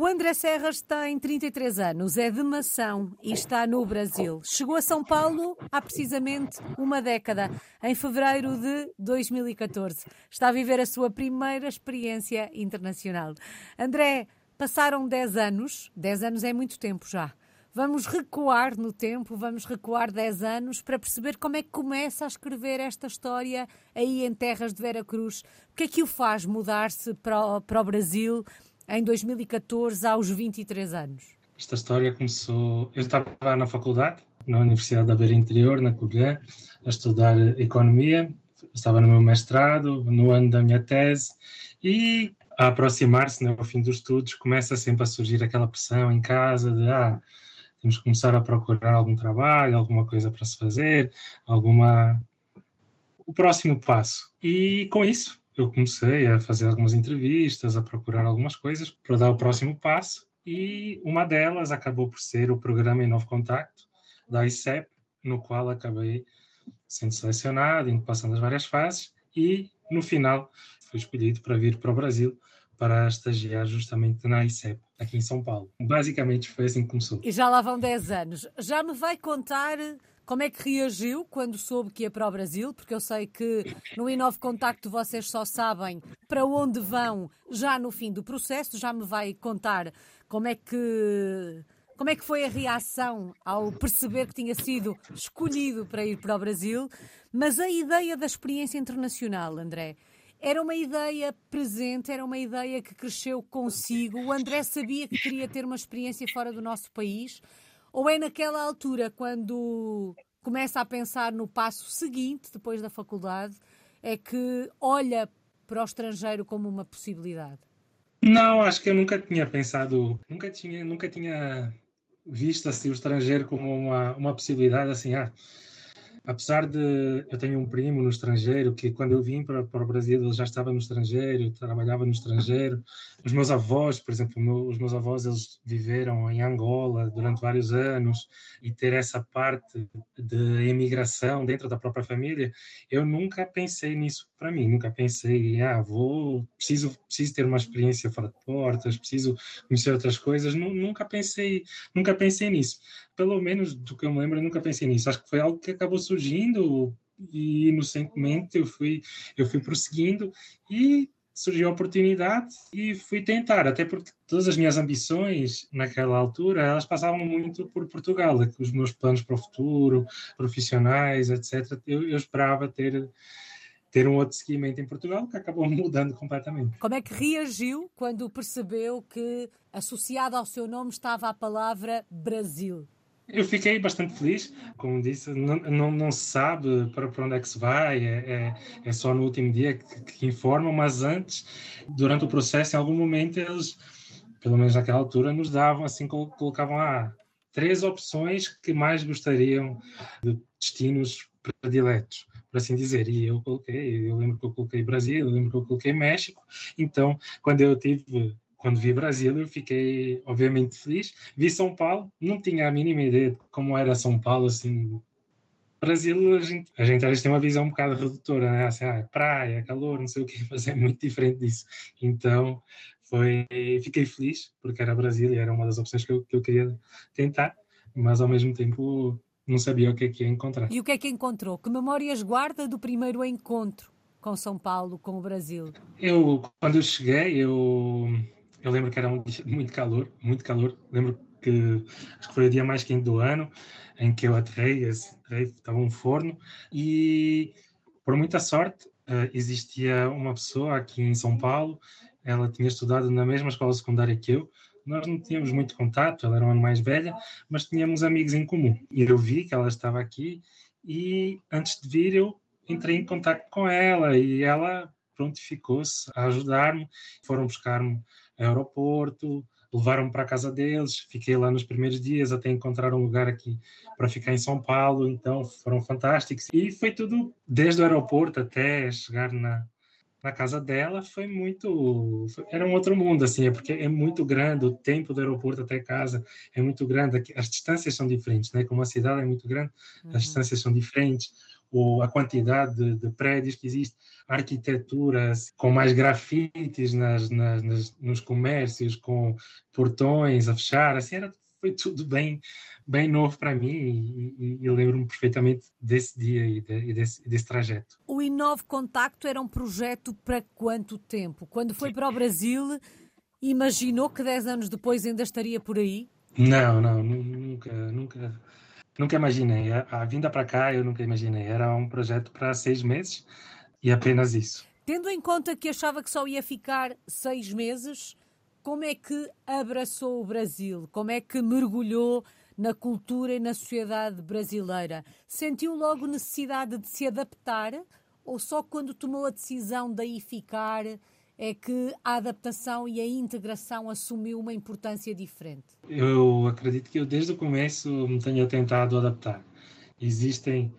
O André Serras tem 33 anos, é de Mação e está no Brasil. Chegou a São Paulo há precisamente uma década, em fevereiro de 2014. Está a viver a sua primeira experiência internacional. André, passaram 10 anos, 10 anos é muito tempo já. Vamos recuar no tempo, vamos recuar 10 anos para perceber como é que começa a escrever esta história aí em terras de Vera Cruz. O que é que o faz mudar-se para, para o Brasil? Em 2014, aos 23 anos? Esta história começou. Eu estava na faculdade, na Universidade da Beira Interior, na Covilhã, a estudar economia. Estava no meu mestrado, no ano da minha tese, e a aproximar-se, né, ao fim dos estudos, começa sempre a surgir aquela pressão em casa de ah, temos que começar a procurar algum trabalho, alguma coisa para se fazer, alguma o próximo passo. E com isso, eu comecei a fazer algumas entrevistas, a procurar algumas coisas para dar o próximo passo, e uma delas acabou por ser o programa Em Novo Contacto, da ICEP, no qual acabei sendo selecionado, indo passando as várias fases, e no final fui escolhido para vir para o Brasil para estagiar justamente na ICEP, aqui em São Paulo. Basicamente foi assim que começou. E já lá vão 10 anos. Já me vai contar como é que reagiu quando soube que ia para o Brasil? Porque eu sei que no Inove Contacto vocês só sabem para onde vão já no fim do processo. Já me vai contar como é que como é que foi a reação ao perceber que tinha sido escolhido para ir para o Brasil? Mas a ideia da experiência internacional, André, era uma ideia presente, era uma ideia que cresceu consigo. O André sabia que queria ter uma experiência fora do nosso país ou é naquela altura, quando começa a pensar no passo seguinte, depois da faculdade, é que olha para o estrangeiro como uma possibilidade? Não, acho que eu nunca tinha pensado, nunca tinha, nunca tinha visto assim, o estrangeiro como uma, uma possibilidade assim, ah, apesar de eu tenho um primo no estrangeiro que quando eu vim para, para o Brasil ele já estava no estrangeiro, trabalhava no estrangeiro. Os meus avós, por exemplo, meu, os meus avós eles viveram em Angola durante vários anos e ter essa parte de imigração dentro da própria família, eu nunca pensei nisso para mim, nunca pensei, ah, vou, preciso, preciso ter uma experiência fora de portas, preciso conhecer outras coisas, nunca pensei, nunca pensei nisso pelo menos do que eu me lembro, eu nunca pensei nisso. Acho que foi algo que acabou surgindo e inocentemente eu fui, eu fui prosseguindo e surgiu a oportunidade e fui tentar, até porque todas as minhas ambições naquela altura, elas passavam muito por Portugal, os meus planos para o futuro, profissionais, etc. Eu, eu esperava ter ter um outro seguimento em Portugal que acabou mudando completamente. Como é que reagiu quando percebeu que associado ao seu nome estava a palavra Brasil? Eu fiquei bastante feliz, como disse, não, não, não se sabe para, para onde é que se vai, é, é, é só no último dia que, que, informam, mas antes, durante o processo, em algum momento, eles, pelo menos naquela altura, nos davam, assim, colocavam lá ah, três opções que mais gostariam de destinos prediletos, por assim dizer, e eu coloquei, eu lembro que eu coloquei Brasil, eu lembro que eu coloquei México, então, quando eu tive quando vi Brasil, eu fiquei, obviamente, feliz. Vi São Paulo, não tinha a mínima ideia de como era São Paulo, assim. Brasil, a gente, a gente às vezes tem uma visão um bocado redutora, né? Assim, ah, praia, calor, não sei o quê, mas é muito diferente disso. Então, foi, fiquei feliz, porque era Brasil e era uma das opções que eu, que eu queria tentar, mas ao mesmo tempo não sabia o que é que ia encontrar. E o que é que encontrou? Que memórias guarda do primeiro encontro com São Paulo, com o Brasil? Eu, quando eu cheguei, eu eu lembro que era muito calor, muito calor. Lembro que acho que foi o dia mais quente do ano em que eu aterrei, estava um forno e por muita sorte eh, existia uma pessoa aqui em São Paulo, ela tinha estudado na mesma escola secundária que eu, nós não tínhamos muito contato, ela era um ano mais velha, mas tínhamos amigos em comum. E eu vi que ela estava aqui e antes de vir eu entrei em contato com ela e ela prontificou-se a ajudar-me, foram buscar-me aeroporto, levaram-me para a casa deles, fiquei lá nos primeiros dias até encontrar um lugar aqui para ficar em São Paulo, então foram fantásticos. E foi tudo, desde o aeroporto até chegar na, na casa dela, foi muito. Foi, era um outro mundo, assim, é porque é muito grande, o tempo do aeroporto até casa é muito grande, as distâncias são diferentes, né? Como a cidade é muito grande, uhum. as distâncias são diferentes, ou a quantidade de, de, prédios que existe, arquiteturas com mais grafites nas, nas, nas, nos comércios, com portões a fechar, assim, era, foi tudo bem, bem novo para mim e, e, e lembro-me perfeitamente desse dia e, de, e desse, desse, trajeto. O Inove Contacto era um projeto para quanto tempo? Quando foi para o Brasil, imaginou que 10 anos depois ainda estaria por aí? Não, não, nunca, nunca Nunca imaginei. A, a vinda para cá eu nunca imaginei. Era um projeto para seis meses e apenas isso. Tendo em conta que achava que só ia ficar seis meses, como é que abraçou o Brasil? Como é que mergulhou na cultura e na sociedade brasileira? Sentiu logo necessidade de se adaptar ou só quando tomou a decisão de aí ficar é que a adaptação e a integração assumiu uma importância diferente? Eu acredito que eu desde o começo me tenha tentado adaptar. Existem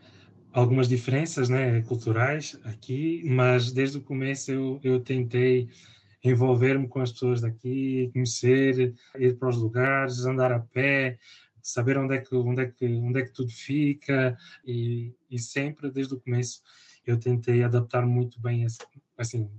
algumas diferenças né, culturais aqui, mas desde o começo eu, eu tentei envolver-me com as pessoas daqui, conhecer, ir para os lugares, andar a pé, saber onde é que onde é que onde é que tudo fica e, e sempre desde o começo eu tentei adaptar muito bem assim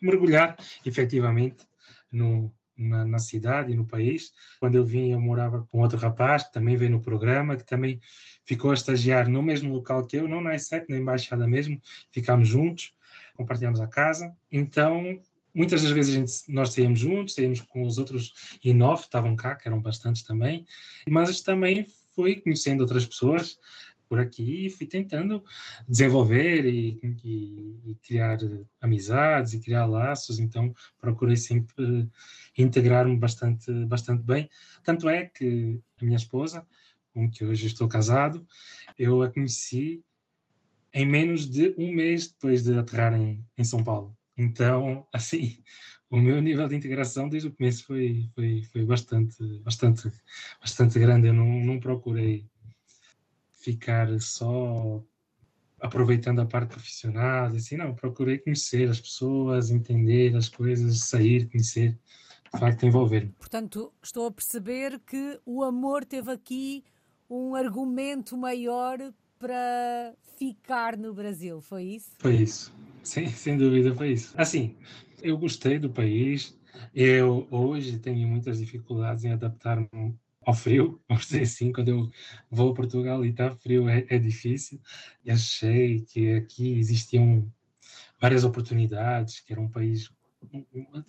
mergulhar efetivamente no, na, na, cidade e no país. Quando eu vim, eu morava com outro rapaz que também veio no programa, que também ficou a estagiar no mesmo local que eu, não na E7, na embaixada mesmo, ficámos juntos, compartilhamos a casa. Então, muitas das vezes gente, nós saímos juntos, saímos com os outros e nove, estavam cá, que eram bastantes também, mas também fui conhecendo outras pessoas, por aqui e fui tentando desenvolver e, e, e, criar amizades e criar laços, então procurei sempre integrar-me bastante, bastante bem. Tanto é que a minha esposa, com que hoje estou casado, eu a conheci em menos de um mês depois de aterrar em, em São Paulo. Então, assim, o meu nível de integração desde o começo foi, foi, foi bastante, bastante, bastante grande. Eu não, não procurei ficar só aproveitando a parte profissional, assim, não, procurei conhecer as pessoas, entender as coisas, sair, conhecer, de facto, envolver-me. Portanto, estou a perceber que o amor teve aqui um argumento maior para ficar no Brasil, foi isso? Foi isso, Sim, sem dúvida foi isso. Assim, eu gostei do país, eu hoje tenho muitas dificuldades em adaptar-me ao frio, vamos dizer assim, quando eu vou a Portugal e está frio é, é, difícil. E achei que aqui existiam várias oportunidades, que era um país,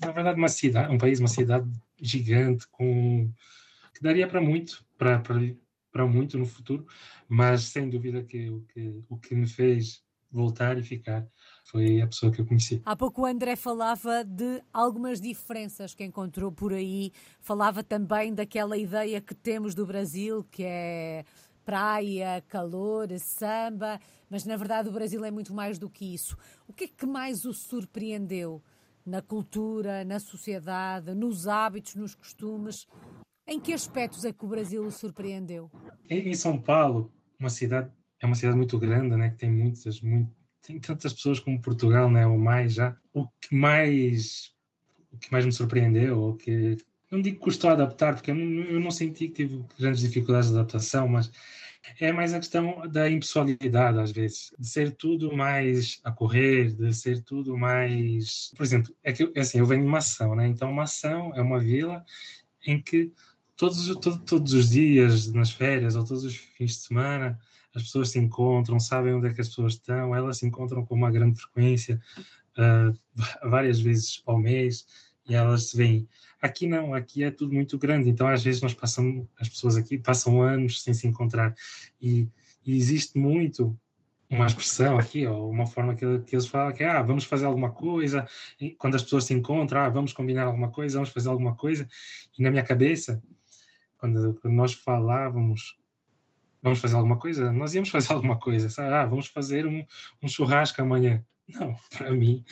na verdade, uma cidade, um país, uma cidade gigante com que daria para muito, para para muito no futuro, mas sem dúvida que o que o que me fez voltar e ficar foi a pessoa que eu conheci. Há pouco o André falava de algumas diferenças que encontrou por aí, falava também daquela ideia que temos do Brasil, que é praia, calor, samba, mas na verdade o Brasil é muito mais do que isso. O que é que mais o surpreendeu na cultura, na sociedade, nos hábitos, nos costumes? Em que aspectos é que o Brasil o surpreendeu? Em São Paulo, uma cidade é uma cidade muito grande, né, que tem muitas, muito, tem tantas pessoas como Portugal, né, ou mais já. O que mais, o que mais me surpreendeu, ou que não digo que custou a adaptar, porque eu não, eu não senti que tive grandes dificuldades de adaptação, mas é mais a questão da impessoalidade, às vezes, de ser tudo mais a correr, de ser tudo mais. Por exemplo, é que assim, eu venho de Mação, né? Então, Mação é uma vila em que todos, todo, todos os dias, nas férias ou todos os fins de semana, as pessoas se encontram, sabem onde é que as pessoas estão, elas se encontram com uma grande frequência, uh, várias vezes ao mês, e elas se veem. Aqui não, aqui é tudo muito grande, então às vezes nós passamos, as pessoas aqui passam anos sem se encontrar, e, e existe muito uma expressão aqui, ou uma forma que, que, eles falam que é, ah, vamos fazer alguma coisa, e quando as pessoas se encontram, ah, vamos combinar alguma coisa, vamos fazer alguma coisa, e na minha cabeça, quando, quando nós falávamos vamos fazer alguma coisa? Nós íamos fazer alguma coisa, sabe? Ah, vamos fazer um, um churrasco amanhã. Não, para mim,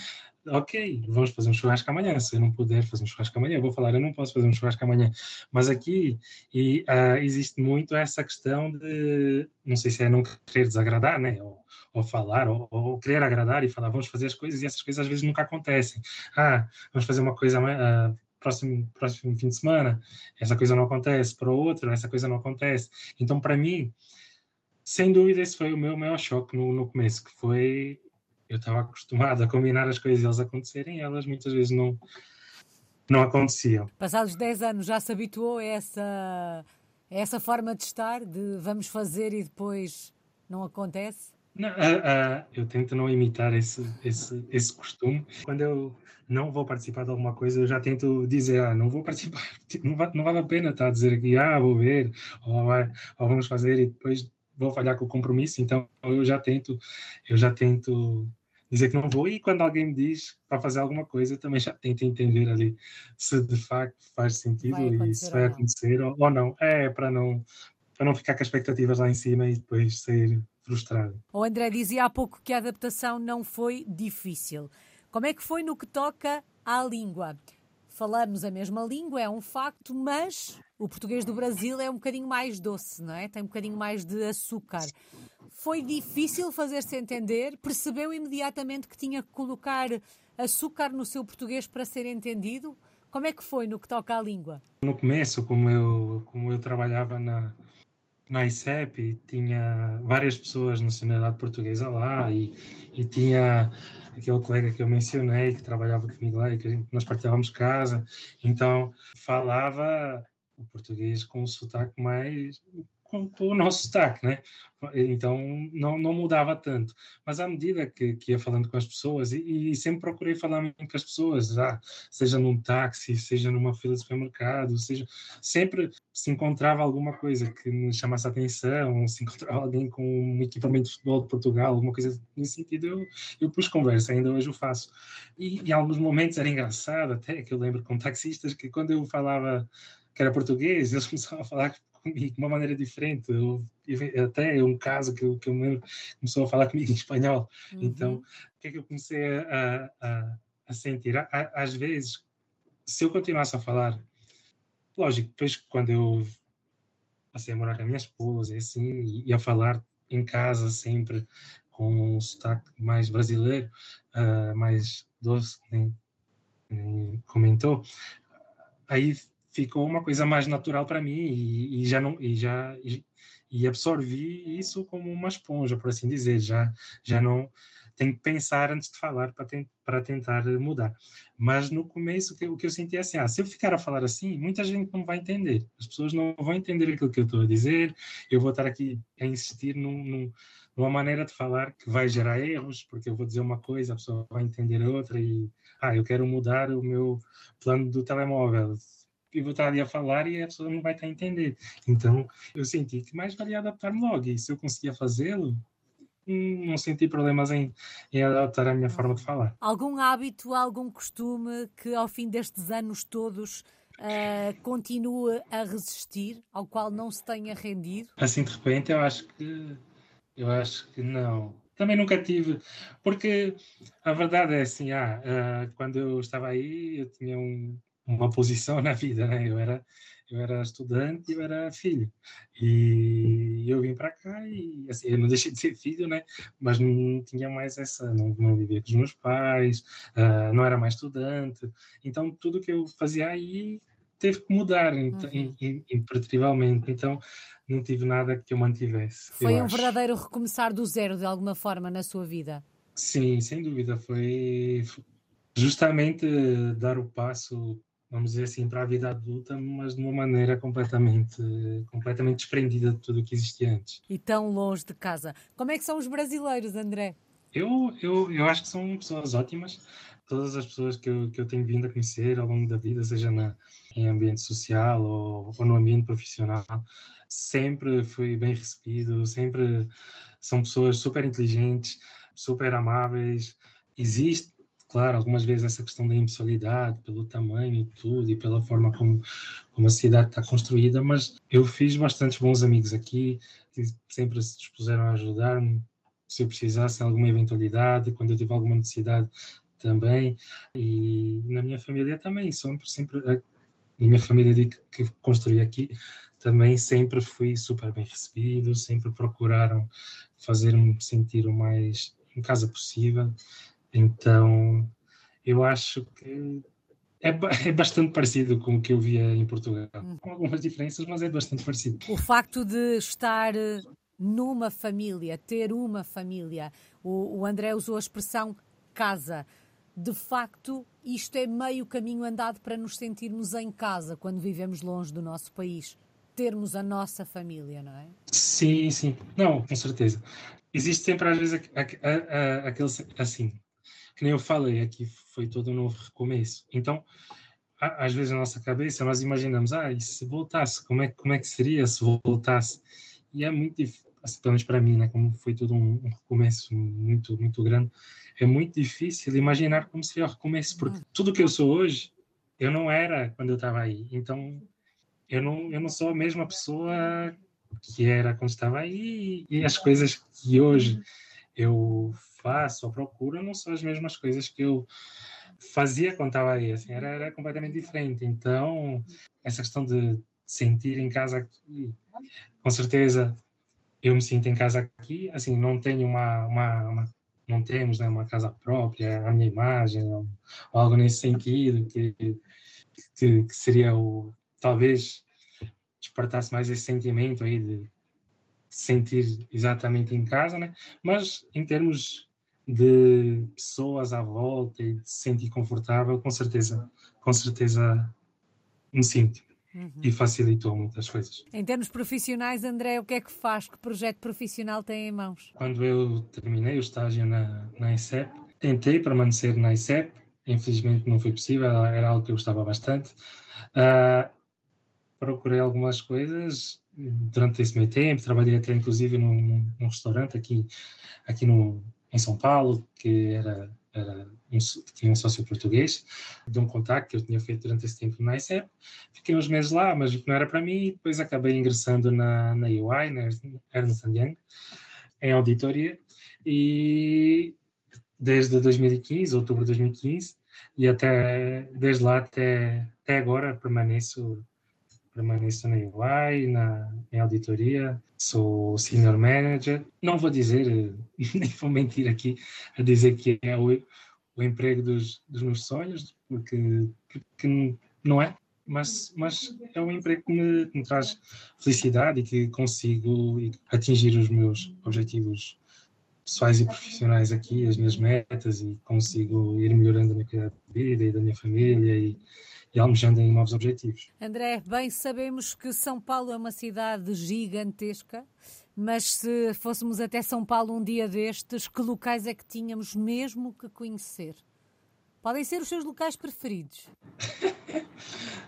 ok, vamos fazer um churrasco amanhã. Se eu não puder fazer um churrasco amanhã, eu vou falar, eu não posso fazer um churrasco amanhã. Mas aqui e, uh, existe muito essa questão de, não sei se é não querer desagradar, né? Ou, ou falar, ou, ou, querer agradar e falar, vamos fazer as coisas, e essas coisas às vezes nunca acontecem. Ah, vamos fazer uma coisa amanhã. Uh, próximo, próximo fim de semana, essa coisa não acontece, para o outro, essa coisa não acontece. Então, para mim, sem dúvida, esse foi o meu maior choque no, no começo, que foi eu estava acostumado a combinar as coisas e elas acontecerem, elas muitas vezes não, não aconteciam. Passados 10 anos já se habituou a essa, a essa forma de estar, de vamos fazer e depois não acontece? Não, uh, uh, eu tento não imitar esse, esse, esse costume. Quando eu não vou participar de alguma coisa, eu já tento dizer, ah, não vou participar, não, vai, não vale a pena estar a dizer aqui, ah, vou ver, ou, ou vamos fazer e depois vou falhar com o compromisso. Então eu já tento, eu já tento dizer que não vou, e quando alguém me diz para fazer alguma coisa, também já tento entender ali se de facto faz sentido e se vai acontecer ou, ou não. É para não, para não ficar com as expectativas lá em cima e depois sair O André dizia há pouco que a adaptação não foi difícil. Como é que foi no que toca à língua? Falamos a mesma língua, é um facto, mas o português do Brasil é um bocadinho mais doce, não é? Tem um bocadinho mais de açúcar. Foi difícil fazer-se entender? Percebeu imediatamente que tinha que colocar açúcar no seu português para ser entendido? Como é que foi no que toca à língua? No começo, como eu, como eu trabalhava na, na ICEP, tinha várias pessoas de nacionalidade portuguesa lá e, e tinha aquele colega que eu mencionei que trabalhava comigo lá e que nós partilhávamos casa, então falava o português com o sotaque mais com, com, o nosso sotaque, né? Então não, não mudava tanto. Mas à medida que, que ia falando com as pessoas, e, e, sempre procurei falar com as pessoas, já, seja num táxi, seja numa fila de supermercado, seja sempre se encontrava alguma coisa que me chamasse a atenção, se encontrava alguém com um equipamento de futebol de Portugal, alguma coisa nesse sentido, eu, eu pus conversa, ainda hoje o faço. E em alguns momentos era engraçado, até que eu lembro com taxistas que quando eu falava que era português, eles começavam a falar comigo de uma maneira diferente. Eu, até um caso que, que eu me começou a falar comigo em espanhol. Uhum. Então, o que é que eu comecei a, a, a sentir? às vezes, se eu continuasse a falar, lógico, depois quando eu passei a morar com a minha esposa e assim, e a falar em casa sempre com um sotaque mais brasileiro, uh, mais doce, nem, nem comentou, aí ficou uma coisa mais natural para mim e, e, já não e já e, absorvi isso como uma esponja por assim dizer. Já já não tenho que pensar antes de falar para tentar mudar. Mas no começo o que eu senti é assim ah, se eu ficar a falar assim muita gente não vai entender. As pessoas não vão entender aquilo que eu estou a dizer. Eu vou estar aqui a insistir num, num, maneira de falar que vai gerar erros porque eu vou dizer uma coisa a pessoa vai entender outra e ah eu quero mudar o meu plano do telemóvel e vou estar ali a falar e a pessoa não vai estar a entender. Então, eu senti que mais valia adaptar-me logo. E se eu conseguia fazê-lo, hum, não senti problemas em, em, adaptar a minha forma de falar. Algum hábito, algum costume que ao fim destes anos todos uh, continue a resistir, ao qual não se tenha rendido? Assim de repente eu acho que eu acho que não. Também nunca tive, porque a verdade é assim, ah, uh, quando eu estava aí eu tinha um, uma posição na vida, né? Eu era eu era estudante e eu era filho. E eu vim para cá e assim, eu não deixei de ser filho, né? Mas não tinha mais essa, não, não vivia com os meus pais, uh, não era mais estudante. Então tudo que eu fazia aí teve que mudar uhum. impertrivelmente. Então não tive nada que eu mantivesse. Foi eu um acho. verdadeiro recomeçar do zero de alguma forma na sua vida. Sim, sem dúvida. Foi justamente dar o passo vamos dizer assim, para a vida adulta, mas de uma maneira completamente, completamente desprendida de tudo o que existia antes. E tão longe de casa. Como é que são os brasileiros, André? Eu, eu, eu acho que são pessoas ótimas. Todas as pessoas que eu, que eu tenho vindo a conhecer ao longo da vida, seja na, em ambiente social ou, ou no ambiente profissional, sempre fui bem recebido, sempre são pessoas super inteligentes, super amáveis. Existe claro, algumas vezes essa questão da impessoalidade, pelo tamanho e tudo, e pela forma como, como a cidade está construída, mas eu fiz bastantes bons amigos aqui, sempre se dispuseram a ajudar-me, se eu precisasse alguma eventualidade, quando eu tive alguma necessidade também, e na minha família também, sempre, sempre, a minha família que construí aqui, também sempre fui super bem recebido, sempre procuraram fazer-me sentir o mais em casa possível, então, eu acho que é, é, bastante parecido com o que eu via em Portugal. Hum. Com algumas diferenças, mas é bastante parecido. O facto de estar numa família, ter uma família. O, o André usou a expressão casa. De facto, isto é meio caminho andado para nos sentirmos em casa quando vivemos longe do nosso país. Termos a nossa família, não é? Sim, sim. Não, com certeza. Existe sempre, às vezes, aquele assim, que nem eu falei, aqui foi todo um novo recomeço. Então, às vezes na nossa cabeça nós imaginamos, ah, e se voltasse, como é, como é que seria se voltasse? E é muito difícil, assim, pelo menos para mim, né, como foi todo um, um, recomeço muito, muito grande, é muito difícil imaginar como seria o recomeço, porque uhum. tudo que eu sou hoje, eu não era quando eu estava aí. Então, eu não, eu não sou a mesma pessoa que era quando estava aí e as coisas que hoje eu faço ou procuro não são as mesmas coisas que eu fazia quando estava aí, assim, era, era completamente diferente. Então, essa questão de sentir em casa aqui, com certeza eu me sinto em casa aqui, assim, não tenho uma, uma, uma não temos né, uma casa própria, a minha imagem, ou, ou algo nesse sentido, que, que, que, seria o, talvez, despertasse mais esse sentimento aí de sentir exatamente em casa, né? Mas em termos de pessoas à volta e de se sentir confortável, com certeza, com certeza me sinto. Uhum. E facilitou muitas coisas. Em termos profissionais, André, o que é que faz? Que projeto profissional tem em mãos? Quando eu terminei o estágio na, na ICEP, tentei permanecer na ICEP, infelizmente não foi possível, era algo que eu gostava bastante. Uh, procurei algumas coisas durante esse meio tempo, trabalhei até inclusive num, num restaurante aqui, aqui no, em São Paulo, que era, era um, tinha um sócio português, de um contato que eu tinha feito durante esse tempo na ICEP. Fiquei uns meses lá, mas não era para mim, depois acabei ingressando na, na UI, na Ernst Young, em auditoria, e desde 2015, outubro de 2015, e até desde lá até, até agora permaneço permaneço na UI, na, em auditoria, sou senior manager. Não vou dizer, nem vou mentir aqui, a dizer que é o, o emprego dos, dos meus sonhos, porque, porque não é, mas, mas é um emprego que me, que me, traz felicidade e que consigo atingir os meus objetivos pessoais e profissionais aqui, as minhas metas e consigo ir melhorando a minha qualidade de vida e da minha família e e almejando em novos objetivos. André, bem sabemos que São Paulo é uma cidade gigantesca, mas se fôssemos até São Paulo um dia destes, que locais é que tínhamos mesmo que conhecer? Podem ser os seus locais preferidos.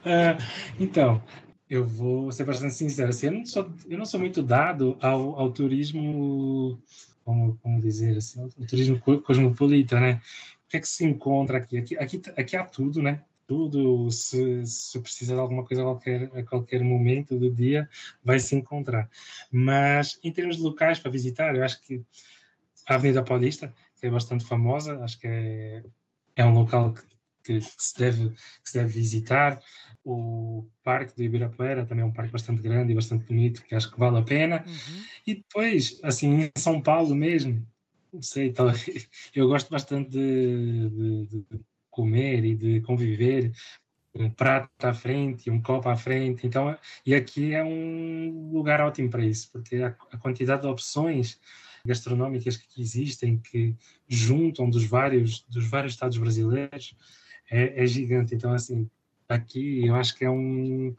uh, então, eu vou ser bastante sincero. Assim, eu, não sou, eu não sou muito dado ao, ao turismo, como, como dizer assim, ao turismo cosmopolita, né? O que é que se encontra aqui? Aqui, aqui, aqui há tudo, né? Tudo, se, se precisar de alguma coisa a qualquer, a qualquer momento do dia, vai se encontrar. Mas em termos de locais para visitar, eu acho que a Avenida Paulista, que é bastante famosa, acho que é, é um local que, que, que, se deve, que se deve visitar. O Parque do Ibirapuera também é um parque bastante grande e bastante bonito, que acho que vale a pena. Uhum. E depois, assim, em São Paulo mesmo, não sei, tal, eu gosto bastante de, de, de comer e de conviver, um prato à frente, um copo à frente. Então, e aqui é um lugar ótimo para isso, porque a, a quantidade de opções gastronómicas que existem, que juntam dos vários dos vários estados brasileiros, é, é gigante. Então, assim, aqui eu acho que é um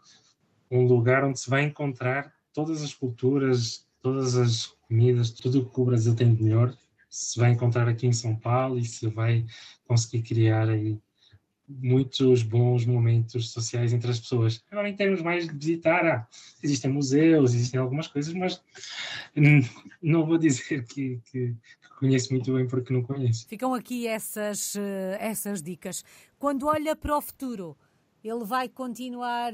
um lugar onde se vai encontrar todas as culturas, todas as comidas, tudo o que o Brasil tem de melhor se vai encontrar aqui em São Paulo e se vai conseguir criar aí muitos bons momentos sociais entre as pessoas. Agora, em termos mais de visitar, ah, existem museus, existem algumas coisas, mas não vou dizer que, que, conheço muito bem porque não conheço. Ficam aqui essas, eh, essas dicas. Quando olha para o futuro, ele vai continuar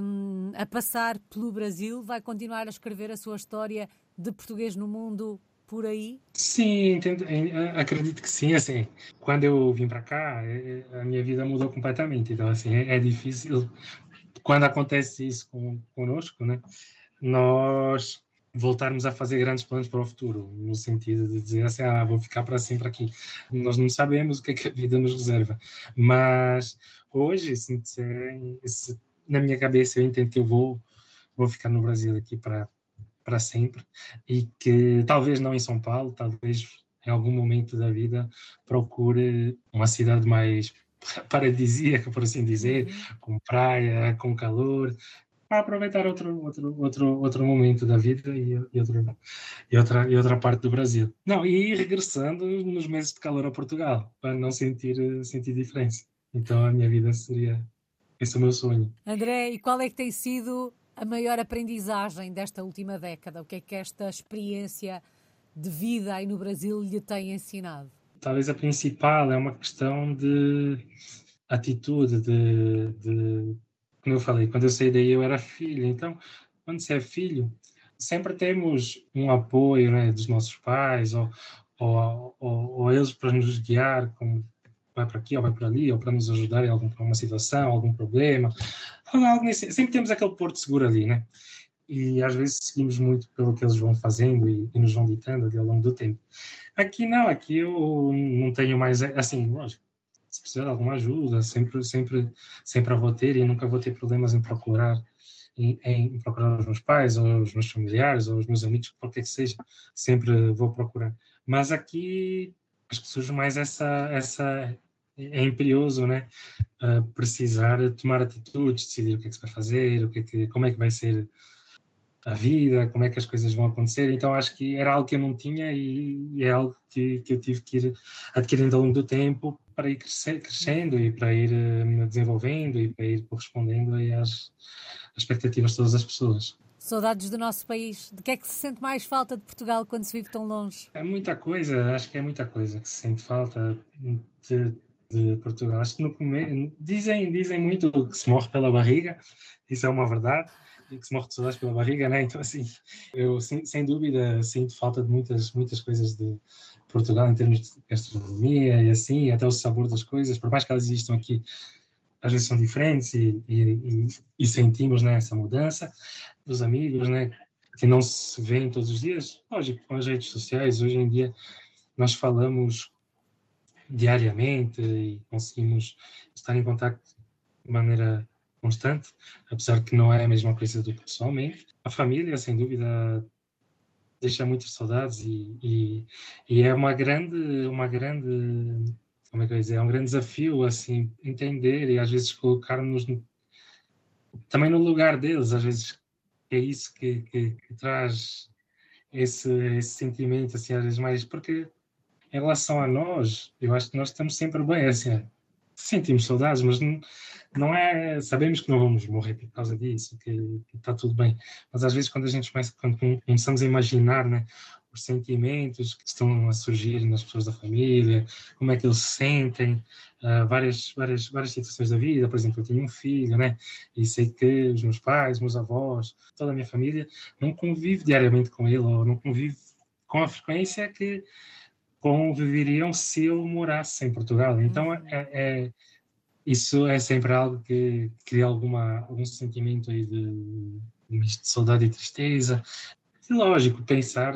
um, a passar pelo Brasil, vai continuar a escrever a sua história de português no mundo por aí? Sim, entendo, acredito que sim. Assim, quando eu vim para cá, é, é, a minha vida mudou completamente. Então, assim, é, é difícil. Quando acontece isso com, conosco, né? Nós voltarmos a fazer grandes planos para o futuro, no sentido de dizer assim, ah, vou ficar para sempre aqui. Nós não sabemos o que é que a vida nos reserva, mas hoje, se, se, na minha cabeça, eu entendo que eu vou, vou ficar no Brasil aqui para para sempre e que talvez não em São Paulo, talvez em algum momento da vida procure uma cidade mais paradisíaca, por assim dizer, uhum. com praia, com calor, para aproveitar outro, outro, outro, outro momento da vida e, e, outro, e, outra, e outra parte do Brasil. Não, e regressando nos meses de calor a Portugal, para não sentir, sentir diferença. Então a minha vida seria, esse é o meu sonho. André, e qual é que tem sido a maior aprendizagem desta última década? O que é que esta experiência de vida aí no Brasil lhe tem ensinado? Talvez a principal é uma questão de atitude, de, de como eu falei, quando eu saí daí eu era filho, então quando você é filho, sempre temos um apoio né, dos nossos pais ou, ou, ou, ou eles para nos guiar, como vai para aqui ou vai para ali, ou para nos ajudar em alguma situação, algum problema. Sempre temos aquele porto seguro ali, né? E às vezes seguimos muito pelo que eles vão fazendo e, e nos vão ditando ali ao longo do tempo. Aqui não, aqui eu não tenho mais, assim, lógico, se precisar de alguma ajuda, sempre, sempre, sempre a vou ter e nunca vou ter problemas em procurar em, em, procurar os meus pais, ou os meus familiares, ou os meus amigos, qualquer que seja, sempre vou procurar. Mas aqui acho que surge mais essa, essa é imperioso, né? Uh, precisar tomar atitudes, decidir o que é que se vai fazer, o que, é que como é que vai ser a vida, como é que as coisas vão acontecer. Então acho que era algo que eu não tinha e, e é algo que, que eu tive que ir adquirindo ao longo do tempo para ir crescer, crescendo e para ir uh, me desenvolvendo e para ir correspondendo às expectativas de todas as pessoas. Saudades do nosso país. De que é que se sente mais falta de Portugal quando se vive tão longe? É muita coisa, acho que é muita coisa que se sente falta de de Portugal. Acho que no começo, dizem, dizem muito que se morre pela barriga, isso é uma verdade, e que se morre de saudades pela barriga, né? Então, assim, eu sem, sem dúvida sinto falta de muitas, muitas coisas de Portugal em termos de gastronomia e assim, até o sabor das coisas, por mais que elas existam aqui, às vezes são diferentes e, e, e, sentimos né, essa mudança dos amigos, né? Que não se veem todos os dias. Lógico, com as redes sociais, hoje em dia, nós falamos diariamente e conseguimos estar em contato de maneira constante, apesar que não é a mesma coisa do que pessoalmente. A família, sem dúvida, deixa muitas saudades e, e, e, é uma grande, uma grande, como é que eu dizer, é um grande desafio, assim, entender e às vezes colocar-nos também no lugar deles, às vezes é isso que, que, que traz esse, esse sentimento, assim, às vezes mais, porque em relação a nós, eu acho que nós estamos sempre bem, assim, sentimos saudades, mas não, não é, sabemos que não vamos morrer por causa disso, que, que, está tudo bem, mas às vezes quando a gente começa, quando começamos a imaginar, né, os sentimentos que estão a surgir nas pessoas da família, como é que eles se sentem, uh, várias, várias, várias situações da vida, por exemplo, eu tenho um filho, né, e sei que os meus pais, meus avós, toda a minha família não convive diariamente com ele, ou não convive com a frequência que conviveriam se eu morasse em Portugal. Então, uhum. é, é, isso é sempre algo que cria alguma, algum sentimento aí de, de saudade e tristeza. E lógico, pensar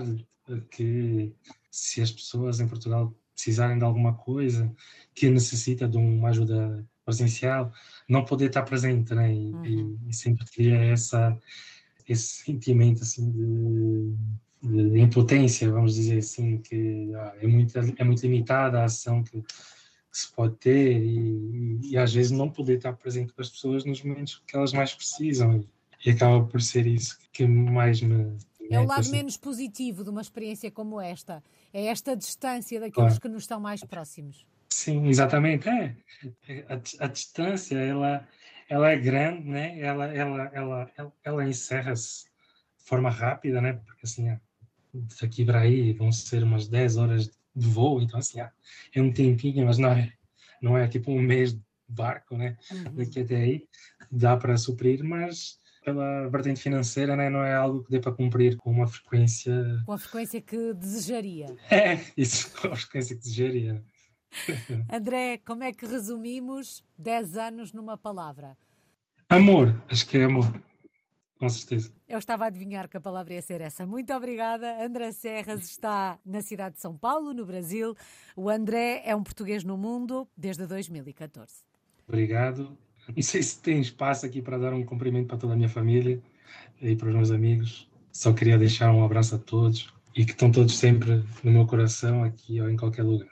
que se as pessoas em Portugal precisarem de alguma coisa que necessita de uma ajuda presencial, não poder estar presente, né? E, uhum. e, e sempre cria essa, esse sentimento assim de de impotência, vamos dizer assim, que ah, é muito, é muito limitada a ação que, que se pode ter e, e, às vezes não poder estar presente com as pessoas nos momentos que elas mais precisam. E acaba por ser isso que mais me. É o lado menos positivo de uma experiência como esta. É esta distância daqueles claro. que nos estão mais próximos. Sim, exatamente. É. A, a distância, ela, ela é grande, né? ela, ela, ela, ela, ela encerra-se de forma rápida, né? porque assim, daqui para aí vão ser umas 10 horas de voo, então assim, é um tempinho, mas não é, não é tipo um mês de barco, né? Uhum. Daqui até aí dá para suprir, mas pela vertente financeira né, não é algo que dê para cumprir com uma frequência... Com a frequência que desejaria. É, isso, com a frequência que desejaria. André, como é que resumimos 10 anos numa palavra? Amor, acho que é amor com certeza. Eu estava a adivinhar que a palavra ia ser essa. Muito obrigada. André Serras está na cidade de São Paulo, no Brasil. O André é um português no mundo desde 2014. Obrigado. Não sei se tem espaço aqui para dar um cumprimento para toda a minha família e para os meus amigos. só queria deixar um abraço a todos e que estão todos sempre no meu coração, aqui ou em qualquer lugar.